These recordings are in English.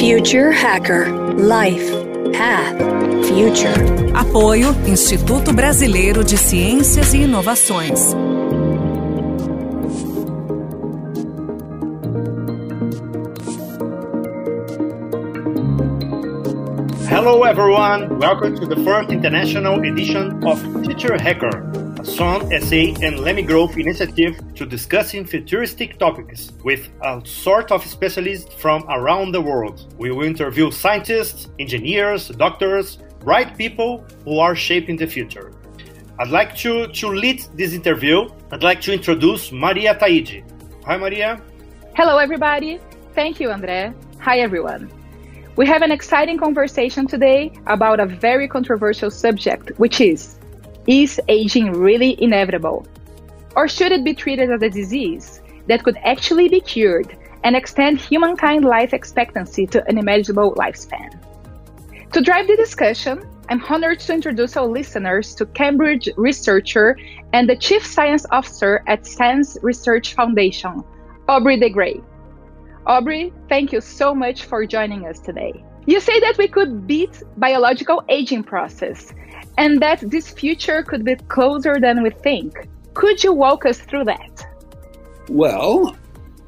Future Hacker Life Path Future. Apoio Instituto Brasileiro de Ciências e Inovações. Hello, everyone. Welcome to the first international edition of Future Hacker, a SON, SA, and Lemmy Growth initiative to discussing futuristic topics with a sort of specialists from around the world. We will interview scientists, engineers, doctors, bright people who are shaping the future. I'd like to, to lead this interview. I'd like to introduce Maria Taidi. Hi, Maria. Hello, everybody. Thank you, Andre. Hi, everyone. We have an exciting conversation today about a very controversial subject, which is Is aging really inevitable? Or should it be treated as a disease that could actually be cured and extend humankind life expectancy to an imaginable lifespan? To drive the discussion, I'm honored to introduce our listeners to Cambridge researcher and the Chief Science Officer at SENS Research Foundation, Aubrey de Grey. Aubrey, thank you so much for joining us today. You say that we could beat biological aging process and that this future could be closer than we think. Could you walk us through that? Well,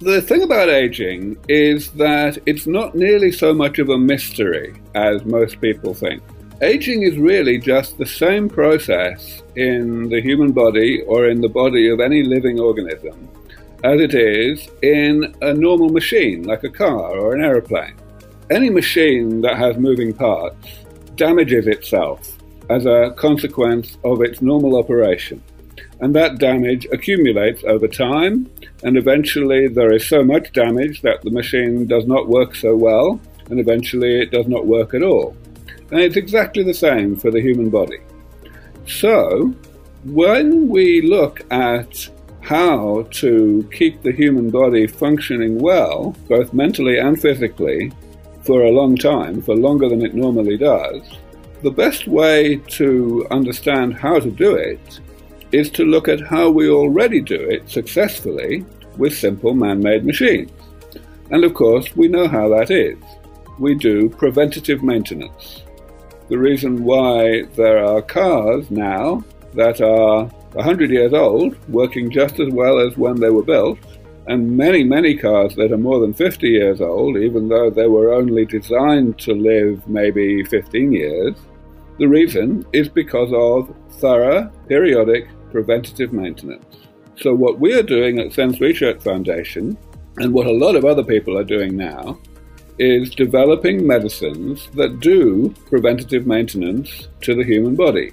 the thing about aging is that it's not nearly so much of a mystery as most people think. Aging is really just the same process in the human body or in the body of any living organism as it is in a normal machine, like a car or an aeroplane. Any machine that has moving parts damages itself as a consequence of its normal operation. And that damage accumulates over time, and eventually there is so much damage that the machine does not work so well, and eventually it does not work at all. And it's exactly the same for the human body. So, when we look at how to keep the human body functioning well, both mentally and physically, for a long time, for longer than it normally does, the best way to understand how to do it is to look at how we already do it successfully with simple man made machines. And of course, we know how that is. We do preventative maintenance. The reason why there are cars now that are 100 years old, working just as well as when they were built, and many, many cars that are more than 50 years old, even though they were only designed to live maybe 15 years. The reason is because of thorough, periodic, preventative maintenance. So, what we are doing at SENS Research Foundation, and what a lot of other people are doing now, is developing medicines that do preventative maintenance to the human body.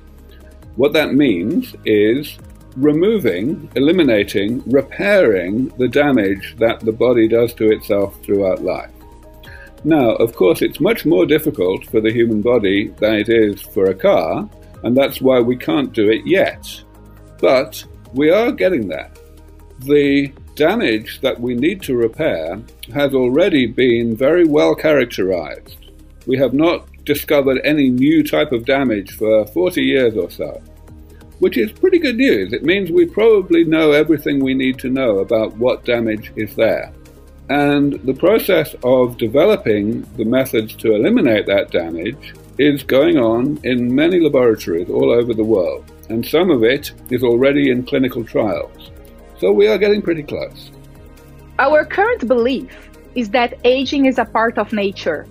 What that means is removing, eliminating, repairing the damage that the body does to itself throughout life. Now, of course, it's much more difficult for the human body than it is for a car, and that's why we can't do it yet. But we are getting there. The damage that we need to repair has already been very well characterized. We have not discovered any new type of damage for 40 years or so which is pretty good news. It means we probably know everything we need to know about what damage is there. And the process of developing the methods to eliminate that damage is going on in many laboratories all over the world. And some of it is already in clinical trials. So we are getting pretty close. Our current belief is that aging is a part of nature.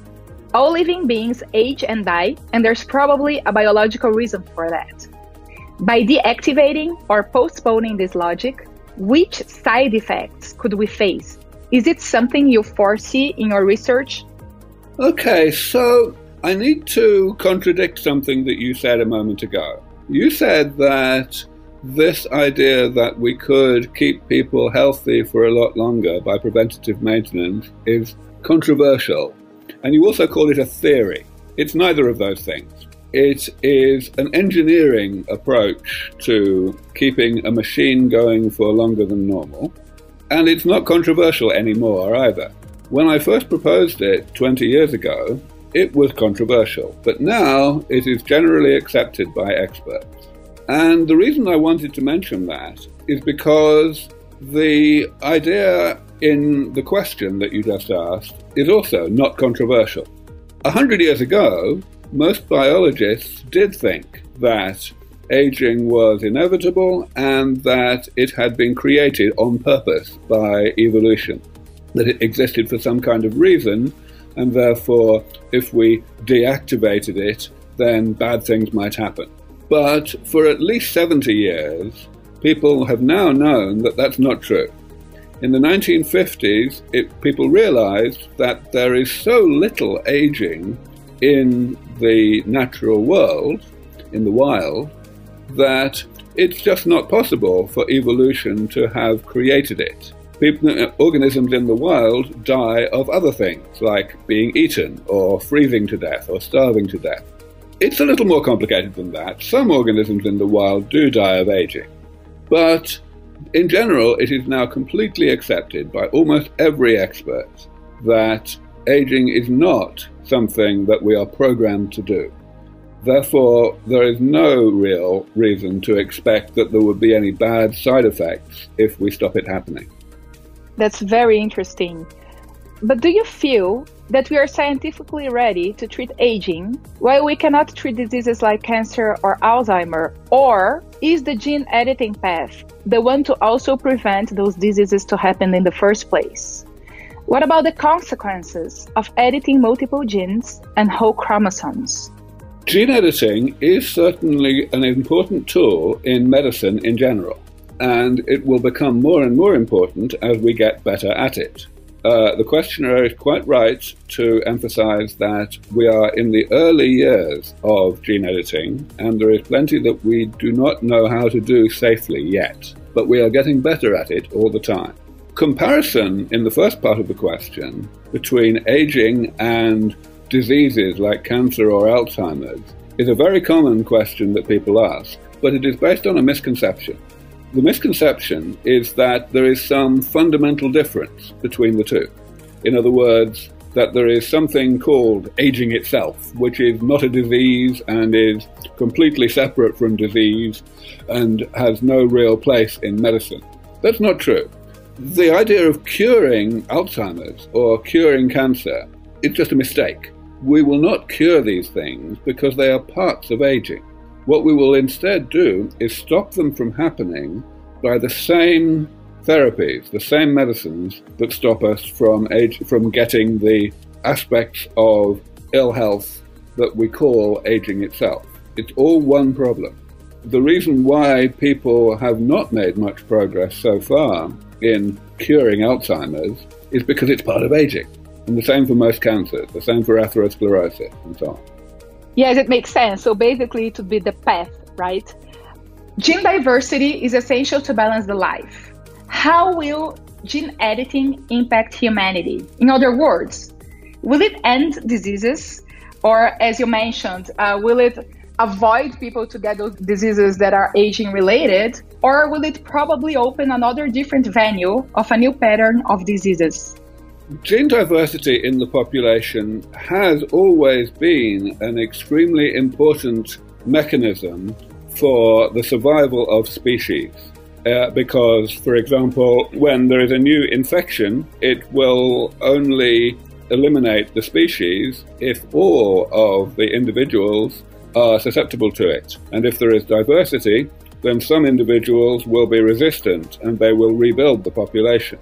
All living beings age and die, and there's probably a biological reason for that. By deactivating or postponing this logic, which side effects could we face? Is it something you foresee in your research? Okay, so I need to contradict something that you said a moment ago. You said that this idea that we could keep people healthy for a lot longer by preventative maintenance is controversial. And you also called it a theory. It's neither of those things. It is an engineering approach to keeping a machine going for longer than normal. And it's not controversial anymore either. When I first proposed it 20 years ago, it was controversial, but now it is generally accepted by experts. And the reason I wanted to mention that is because the idea in the question that you just asked is also not controversial. A hundred years ago, most biologists did think that aging was inevitable and that it had been created on purpose by evolution, that it existed for some kind of reason, and therefore, if we deactivated it, then bad things might happen. But for at least 70 years, people have now known that that's not true. In the 1950s, it, people realized that there is so little aging in the natural world, in the wild, that it's just not possible for evolution to have created it. People, organisms in the wild die of other things, like being eaten, or freezing to death, or starving to death. It's a little more complicated than that. Some organisms in the wild do die of aging. But in general, it is now completely accepted by almost every expert that aging is not something that we are programmed to do. Therefore, there is no real reason to expect that there would be any bad side effects if we stop it happening. That's very interesting. But do you feel that we are scientifically ready to treat aging while we cannot treat diseases like cancer or Alzheimer? Or is the gene editing path the one to also prevent those diseases to happen in the first place? What about the consequences of editing multiple genes and whole chromosomes? Gene editing is certainly an important tool in medicine in general, and it will become more and more important as we get better at it. Uh, the questioner is quite right to emphasize that we are in the early years of gene editing, and there is plenty that we do not know how to do safely yet, but we are getting better at it all the time. Comparison in the first part of the question between aging and diseases like cancer or Alzheimer's is a very common question that people ask, but it is based on a misconception. The misconception is that there is some fundamental difference between the two. In other words, that there is something called aging itself, which is not a disease and is completely separate from disease and has no real place in medicine. That's not true. The idea of curing Alzheimer's or curing cancer is just a mistake. We will not cure these things because they are parts of aging. What we will instead do is stop them from happening by the same therapies, the same medicines that stop us from age, from getting the aspects of ill health that we call aging itself. It's all one problem. The reason why people have not made much progress so far in curing Alzheimer's is because it's part of aging. And the same for most cancers, the same for atherosclerosis, and so on. Yes, it makes sense. So basically, to be the path, right? Gene diversity is essential to balance the life. How will gene editing impact humanity? In other words, will it end diseases? Or, as you mentioned, uh, will it avoid people to get those diseases that are aging related? Or will it probably open another different venue of a new pattern of diseases? Gene diversity in the population has always been an extremely important mechanism for the survival of species. Uh, because, for example, when there is a new infection, it will only eliminate the species if all of the individuals are susceptible to it. And if there is diversity, then some individuals will be resistant and they will rebuild the population.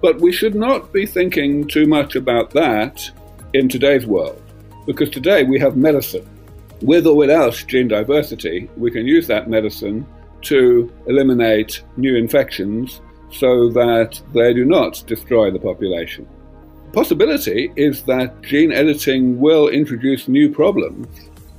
But we should not be thinking too much about that in today's world, because today we have medicine. With or without gene diversity, we can use that medicine to eliminate new infections so that they do not destroy the population. The possibility is that gene editing will introduce new problems,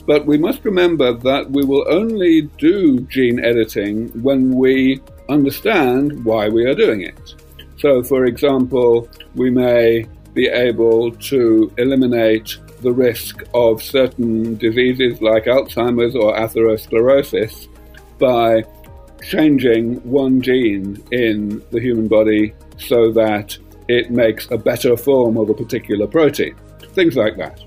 but we must remember that we will only do gene editing when we understand why we are doing it. So, for example, we may be able to eliminate the risk of certain diseases like Alzheimer's or atherosclerosis by changing one gene in the human body so that it makes a better form of a particular protein. Things like that.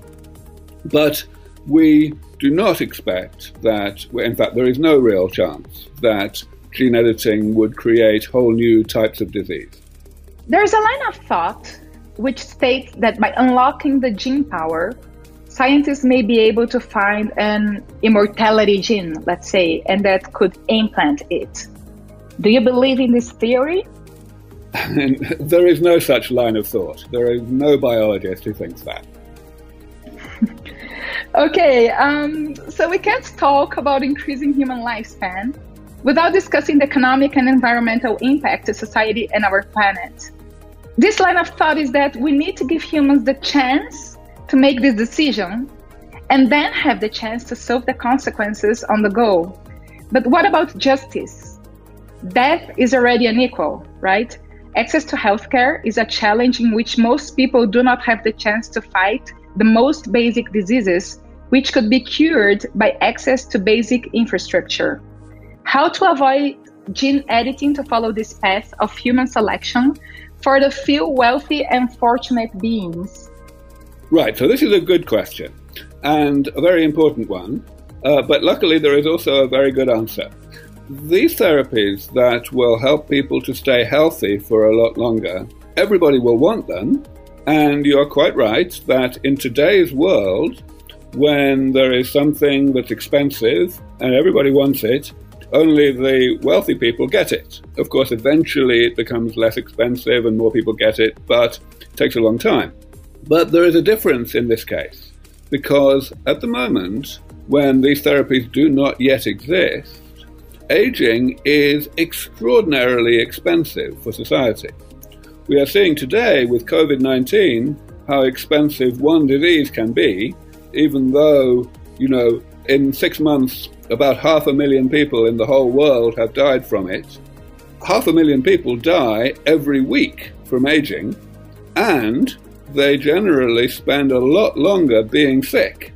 But we do not expect that, in fact, there is no real chance that gene editing would create whole new types of disease. There's a line of thought which states that by unlocking the gene power, scientists may be able to find an immortality gene, let's say, and that could implant it. Do you believe in this theory? there is no such line of thought. There is no biologist who thinks that. Okay, um, so we can't talk about increasing human lifespan without discussing the economic and environmental impact to society and our planet. This line of thought is that we need to give humans the chance to make this decision and then have the chance to solve the consequences on the go. But what about justice? Death is already unequal, right? Access to healthcare is a challenge in which most people do not have the chance to fight the most basic diseases, which could be cured by access to basic infrastructure. How to avoid gene editing to follow this path of human selection for the few wealthy and fortunate beings? Right, so this is a good question and a very important one, uh, but luckily there is also a very good answer. These therapies that will help people to stay healthy for a lot longer, everybody will want them, and you're quite right that in today's world, when there is something that's expensive and everybody wants it, only the wealthy people get it. Of course, eventually it becomes less expensive and more people get it, but it takes a long time. But there is a difference in this case, because at the moment, when these therapies do not yet exist, aging is extraordinarily expensive for society. We are seeing today with COVID 19 how expensive one disease can be, even though, you know, in six months about half a million people in the whole world have died from it. Half a million people die every week from aging, and they generally spend a lot longer being sick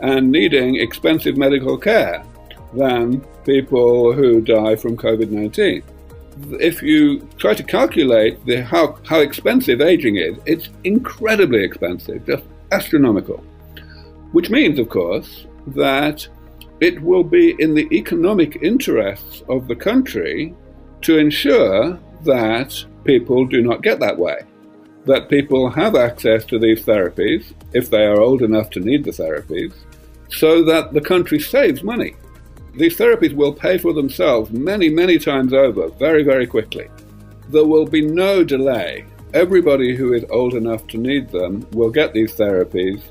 and needing expensive medical care than people who die from COVID 19. If you try to calculate the, how, how expensive aging is, it's incredibly expensive, just astronomical. Which means, of course, that it will be in the economic interests of the country to ensure that people do not get that way. That people have access to these therapies, if they are old enough to need the therapies, so that the country saves money. These therapies will pay for themselves many, many times over very, very quickly. There will be no delay. Everybody who is old enough to need them will get these therapies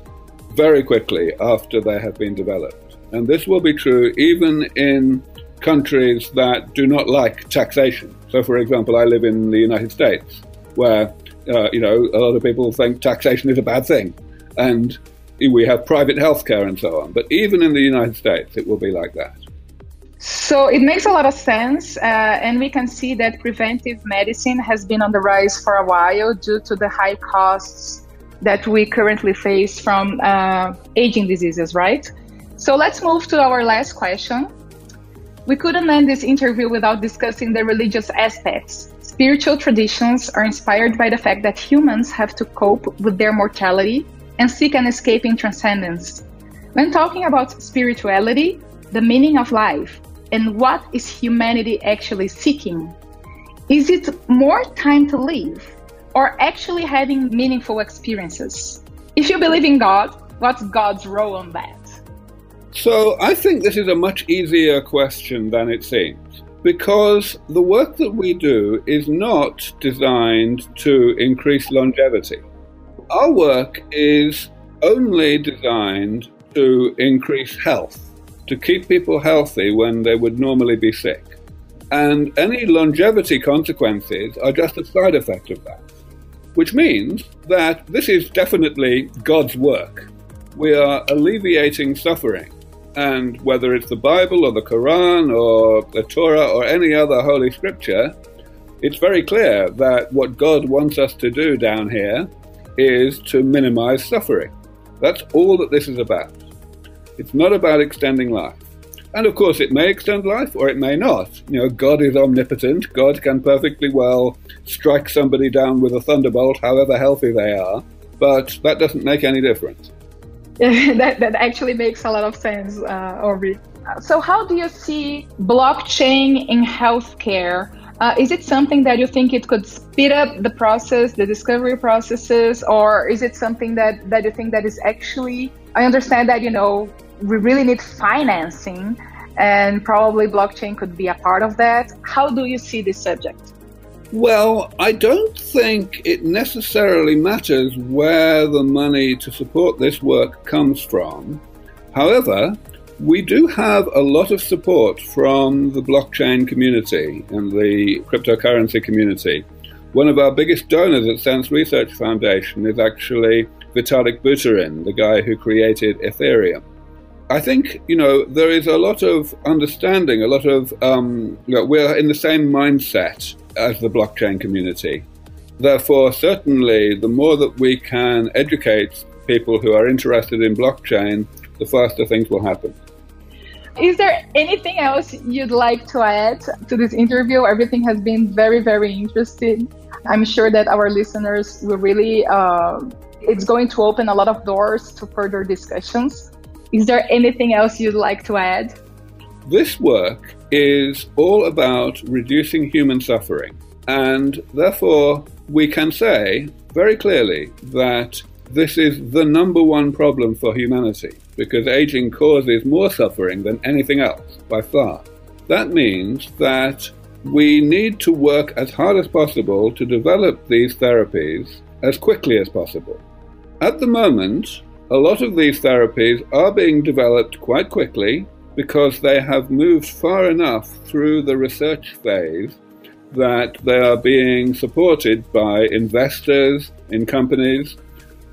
very quickly after they have been developed. And this will be true even in countries that do not like taxation. So, for example, I live in the United States, where uh, you know a lot of people think taxation is a bad thing, and we have private health care and so on. But even in the United States, it will be like that. So it makes a lot of sense, uh, and we can see that preventive medicine has been on the rise for a while due to the high costs that we currently face from uh, aging diseases, right? So let's move to our last question. We couldn't end this interview without discussing the religious aspects. Spiritual traditions are inspired by the fact that humans have to cope with their mortality and seek an escape in transcendence. When talking about spirituality, the meaning of life, and what is humanity actually seeking? Is it more time to live or actually having meaningful experiences? If you believe in God, what's God's role on that? So I think this is a much easier question than it seems because the work that we do is not designed to increase longevity. Our work is only designed to increase health, to keep people healthy when they would normally be sick. And any longevity consequences are just a side effect of that, which means that this is definitely God's work. We are alleviating suffering and whether it's the Bible or the Quran or the Torah or any other holy scripture, it's very clear that what God wants us to do down here is to minimize suffering. That's all that this is about. It's not about extending life. And of course, it may extend life or it may not. You know, God is omnipotent. God can perfectly well strike somebody down with a thunderbolt, however healthy they are, but that doesn't make any difference. that, that actually makes a lot of sense, uh. So, how do you see blockchain in healthcare Uh, is it something that you think it could speed up the process, the discovery processes, or is it something that, that you think that is actually? I understand that you know we really need financing, and probably blockchain could be a part of that. How do you see this subject? Well, I don't think it necessarily matters where the money to support this work comes from. However, we do have a lot of support from the blockchain community and the cryptocurrency community. One of our biggest donors at SENS Research Foundation is actually Vitalik Buterin, the guy who created Ethereum. I think, you know, there is a lot of understanding, a lot of, um, you know, we're in the same mindset as the blockchain community. Therefore, certainly, the more that we can educate people who are interested in blockchain, the faster things will happen. Is there anything else you'd like to add to this interview? Everything has been very, very interesting. I'm sure that our listeners will really, uh, it's going to open a lot of doors to further discussions. Is there anything else you'd like to add? This work is all about reducing human suffering. And therefore, we can say very clearly that this is the number one problem for humanity because aging causes more suffering than anything else by far. That means that we need to work as hard as possible to develop these therapies as quickly as possible. At the moment, a lot of these therapies are being developed quite quickly because they have moved far enough through the research phase that they are being supported by investors in companies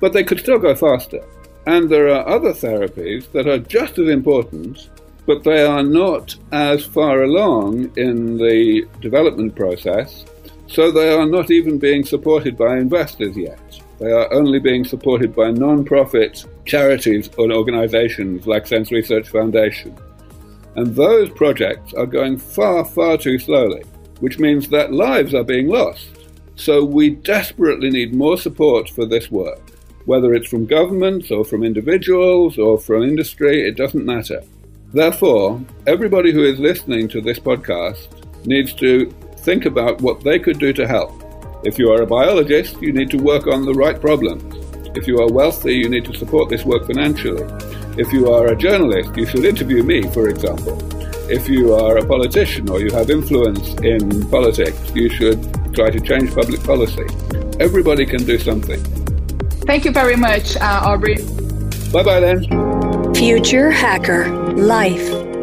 but they could still go faster. And there are other therapies that are just as important, but they are not as far along in the development process, so they are not even being supported by investors yet. They are only being supported by non-profits, charities or organizations like SENS Research Foundation. And those projects are going far, far too slowly, which means that lives are being lost. So we desperately need more support for this work whether it's from governments or from individuals or from industry, it doesn't matter. Therefore, everybody who is listening to this podcast needs to think about what they could do to help. If you are a biologist, you need to work on the right problems. If you are wealthy, you need to support this work financially. If you are a journalist, you should interview me, for example. If you are a politician or you have influence in politics, you should try to change public policy. Everybody can do something. Thank you very much, uh, Aubrey. Bye bye then. Future Hacker Life